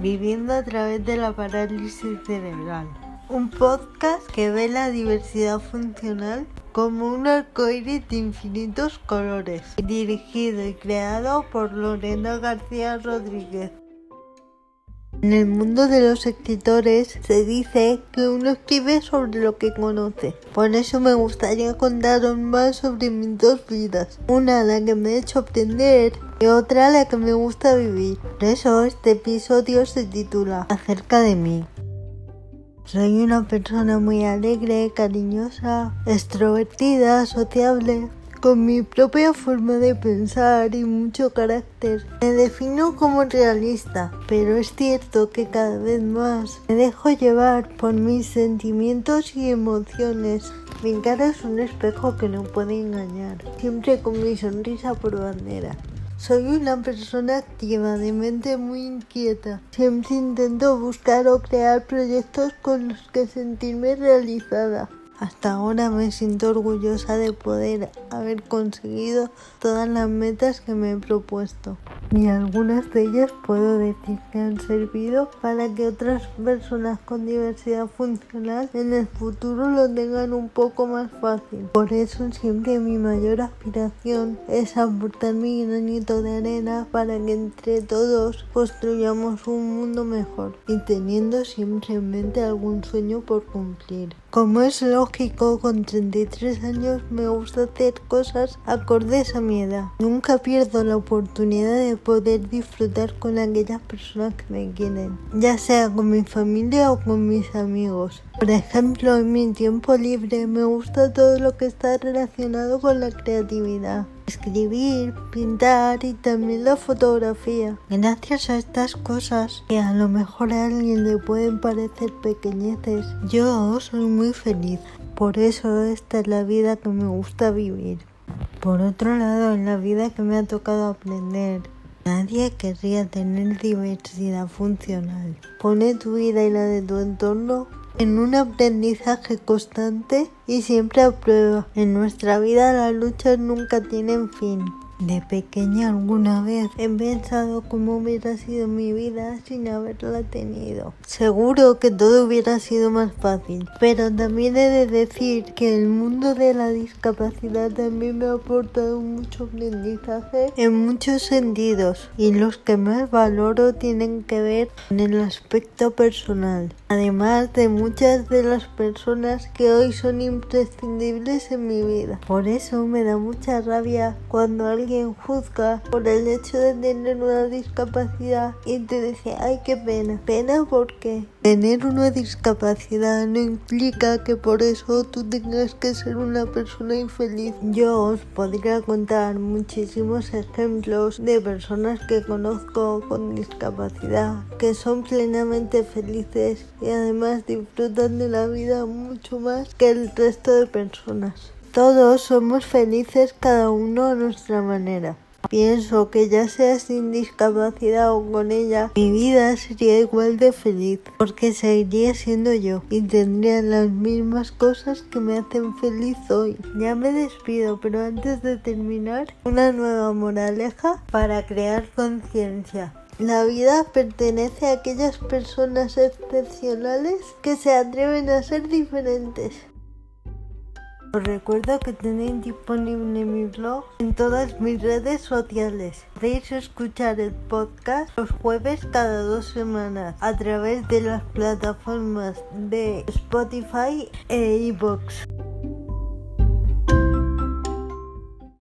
Viviendo a través de la parálisis cerebral. Un podcast que ve la diversidad funcional como un arcoíris de infinitos colores, dirigido y creado por Lorena García Rodríguez. En el mundo de los escritores se dice que uno escribe sobre lo que conoce. Por eso me gustaría contaros más sobre mis dos vidas. Una la que me ha hecho aprender y otra la que me gusta vivir. Por eso este episodio se titula Acerca de mí. Soy una persona muy alegre, cariñosa, extrovertida, sociable, con mi propia forma de pensar y mucho carácter. Me defino como realista, pero es cierto que cada vez más me dejo llevar por mis sentimientos y emociones. Mi cara es un espejo que no puede engañar, siempre con mi sonrisa por bandera. Soy una persona activa, de mente muy inquieta. Siempre intento buscar o crear proyectos con los que sentirme realizada. Hasta ahora me siento orgullosa de poder haber conseguido todas las metas que me he propuesto. Y algunas de ellas puedo decir que han servido para que otras personas con diversidad funcional en el futuro lo tengan un poco más fácil. Por eso siempre mi mayor aspiración es aportar mi granito de arena para que entre todos construyamos un mundo mejor y teniendo siempre en mente algún sueño por cumplir. Como es lógico, con 33 años me gusta hacer cosas acordes a mi edad. Nunca pierdo la oportunidad de poder disfrutar con aquellas personas que me quieren, ya sea con mi familia o con mis amigos. Por ejemplo, en mi tiempo libre me gusta todo lo que está relacionado con la creatividad escribir, pintar y también la fotografía. Gracias a estas cosas que a lo mejor a alguien le pueden parecer pequeñeces, yo soy muy feliz. Por eso esta es la vida que me gusta vivir. Por otro lado, en la vida que me ha tocado aprender, Nadie querría tener diversidad funcional. Pone tu vida y la de tu entorno en un aprendizaje constante y siempre a prueba. En nuestra vida las luchas nunca tienen fin. De pequeña alguna vez he pensado cómo hubiera sido mi vida sin haberla tenido. Seguro que todo hubiera sido más fácil, pero también he de decir que el mundo de la discapacidad también me ha aportado mucho aprendizaje en muchos sentidos y los que más valoro tienen que ver con el aspecto personal, además de muchas de las personas que hoy son imprescindibles en mi vida. Por eso me da mucha rabia cuando alguien juzga por el hecho de tener una discapacidad y te dice, ay, qué pena. Pena porque tener una discapacidad no implica que por eso tú tengas que ser una persona infeliz. Yo os podría contar muchísimos ejemplos de personas que conozco con discapacidad que son plenamente felices y además disfrutan de la vida mucho más que el resto de personas. Todos somos felices cada uno a nuestra manera. Pienso que ya sea sin discapacidad o con ella, mi vida sería igual de feliz, porque seguiría siendo yo y tendría las mismas cosas que me hacen feliz hoy. Ya me despido, pero antes de terminar, una nueva moraleja para crear conciencia. La vida pertenece a aquellas personas excepcionales que se atreven a ser diferentes. Os recuerdo que tenéis disponible mi blog en todas mis redes sociales. Podéis escuchar el podcast los jueves cada dos semanas a través de las plataformas de Spotify e iVoox.